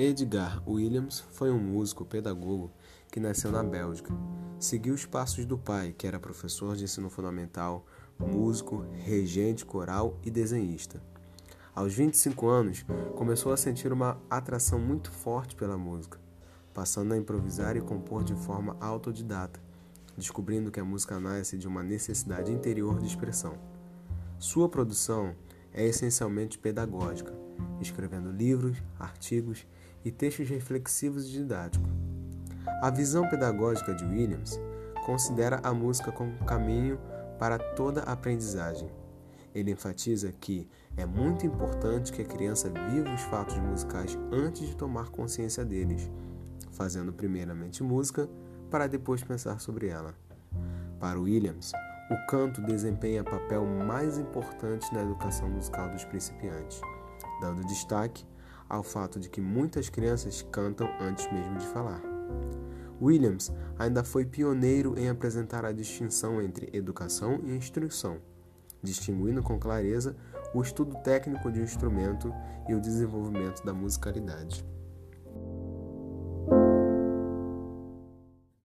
Edgar Williams foi um músico pedagogo que nasceu na Bélgica. Seguiu os passos do pai, que era professor de ensino fundamental, músico, regente coral e desenhista. Aos 25 anos, começou a sentir uma atração muito forte pela música, passando a improvisar e compor de forma autodidata, descobrindo que a música nasce de uma necessidade interior de expressão. Sua produção é essencialmente pedagógica, escrevendo livros, artigos e textos reflexivos e didáticos. A visão pedagógica de Williams considera a música como caminho para toda aprendizagem. Ele enfatiza que é muito importante que a criança viva os fatos musicais antes de tomar consciência deles, fazendo primeiramente música para depois pensar sobre ela. Para Williams, o canto desempenha papel mais importante na educação musical dos principiantes, dando destaque ao fato de que muitas crianças cantam antes mesmo de falar. Williams ainda foi pioneiro em apresentar a distinção entre educação e instrução, distinguindo com clareza o estudo técnico de um instrumento e o desenvolvimento da musicalidade.